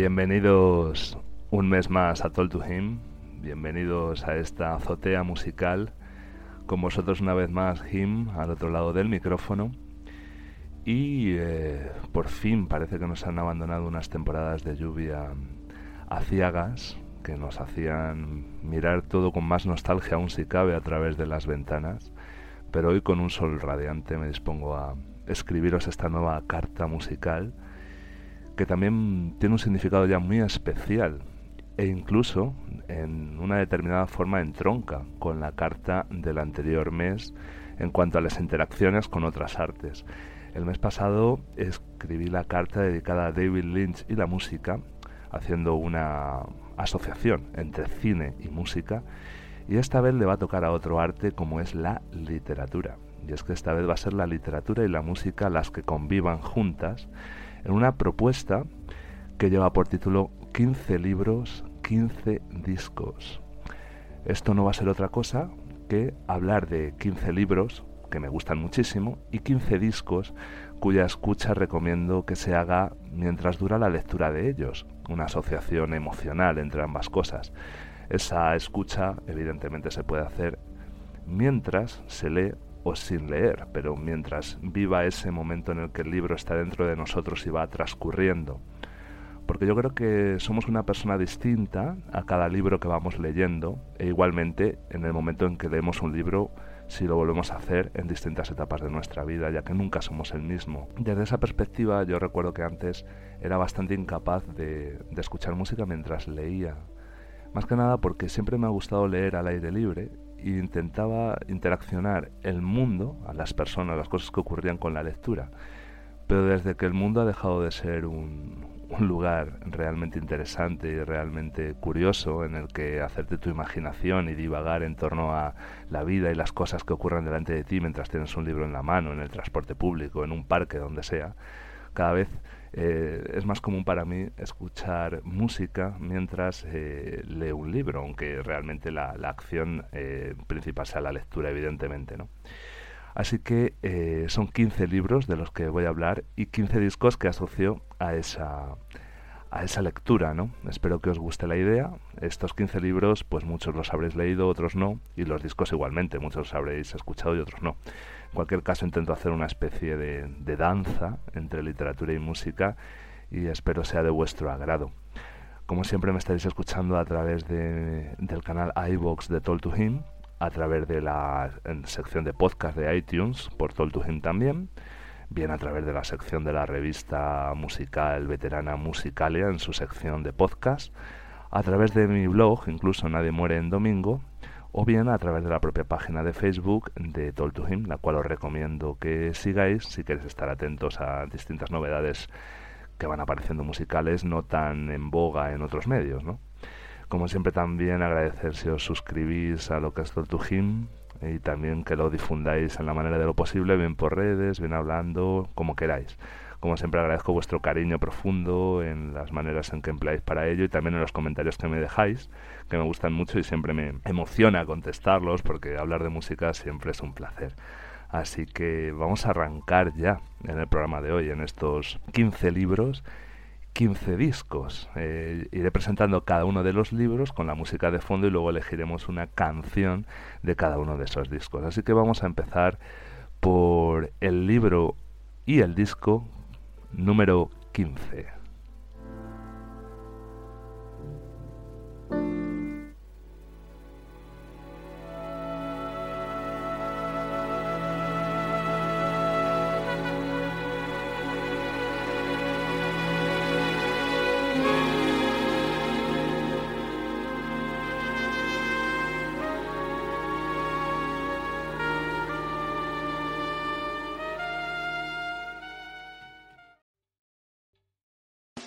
Bienvenidos un mes más a Told to Him, bienvenidos a esta azotea musical, con vosotros una vez más Him al otro lado del micrófono. Y eh, por fin parece que nos han abandonado unas temporadas de lluvia aciagas que nos hacían mirar todo con más nostalgia aún si cabe a través de las ventanas. Pero hoy con un sol radiante me dispongo a escribiros esta nueva carta musical que también tiene un significado ya muy especial e incluso en una determinada forma entronca con la carta del anterior mes en cuanto a las interacciones con otras artes. El mes pasado escribí la carta dedicada a David Lynch y la música, haciendo una asociación entre cine y música, y esta vez le va a tocar a otro arte como es la literatura. Y es que esta vez va a ser la literatura y la música las que convivan juntas en una propuesta que lleva por título 15 libros, 15 discos. Esto no va a ser otra cosa que hablar de 15 libros que me gustan muchísimo y 15 discos cuya escucha recomiendo que se haga mientras dura la lectura de ellos, una asociación emocional entre ambas cosas. Esa escucha evidentemente se puede hacer mientras se lee o sin leer, pero mientras viva ese momento en el que el libro está dentro de nosotros y va transcurriendo. Porque yo creo que somos una persona distinta a cada libro que vamos leyendo e igualmente en el momento en que leemos un libro si lo volvemos a hacer en distintas etapas de nuestra vida, ya que nunca somos el mismo. Desde esa perspectiva yo recuerdo que antes era bastante incapaz de, de escuchar música mientras leía. Más que nada porque siempre me ha gustado leer al aire libre intentaba interaccionar el mundo, a las personas, las cosas que ocurrían con la lectura. Pero desde que el mundo ha dejado de ser un, un lugar realmente interesante y realmente curioso en el que hacerte tu imaginación y divagar en torno a la vida y las cosas que ocurran delante de ti mientras tienes un libro en la mano, en el transporte público, en un parque, donde sea, cada vez eh, es más común para mí escuchar música mientras eh, leo un libro, aunque realmente la, acción eh, principal sea la lectura, evidentemente. ¿no? Así que son 15 libros de los que voy a hablar y 15 discos que asocio a esa, a esa lectura, ¿no? Espero que os guste la idea. Estos 15 libros, pues muchos los habréis leído, otros no, y los discos igualmente, muchos los habréis escuchado y otros no. En cualquier caso, intento hacer una especie de, danza entre literatura y música y espero sea de vuestro agrado. Como siempre me estaréis escuchando a través de, del canal iVox de Toll to Him, a través de la sección de podcast de iTunes por Toll to Him también, bien a través de la sección de la revista musical veterana Musicalia en su sección de podcast, a través de mi blog, incluso Nadie muere en domingo, o bien a través de la propia página de Facebook de Toll to Him, la cual os recomiendo que sigáis si queréis estar atentos a distintas novedades que van apareciendo musicales no tan en boga en otros medios, ¿no? Como siempre también agradecer si os suscribís a lo que es Toll to Him y también que lo difundáis en la manera de lo posible, bien por redes, bien hablando, como queráis. Como siempre agradezco vuestro cariño profundo en las maneras en que empleáis para ello y también en los comentarios que me dejáis, que me gustan mucho y siempre me emociona contestarlos porque hablar de música siempre es un placer. Así que vamos a arrancar ya en el programa de hoy, en estos 15 libros 15 discos. Eh, iré presentando cada uno de los libros con la música de fondo y luego elegiremos una canción de cada uno de esos discos. Así que vamos a empezar por el libro y el disco número 15.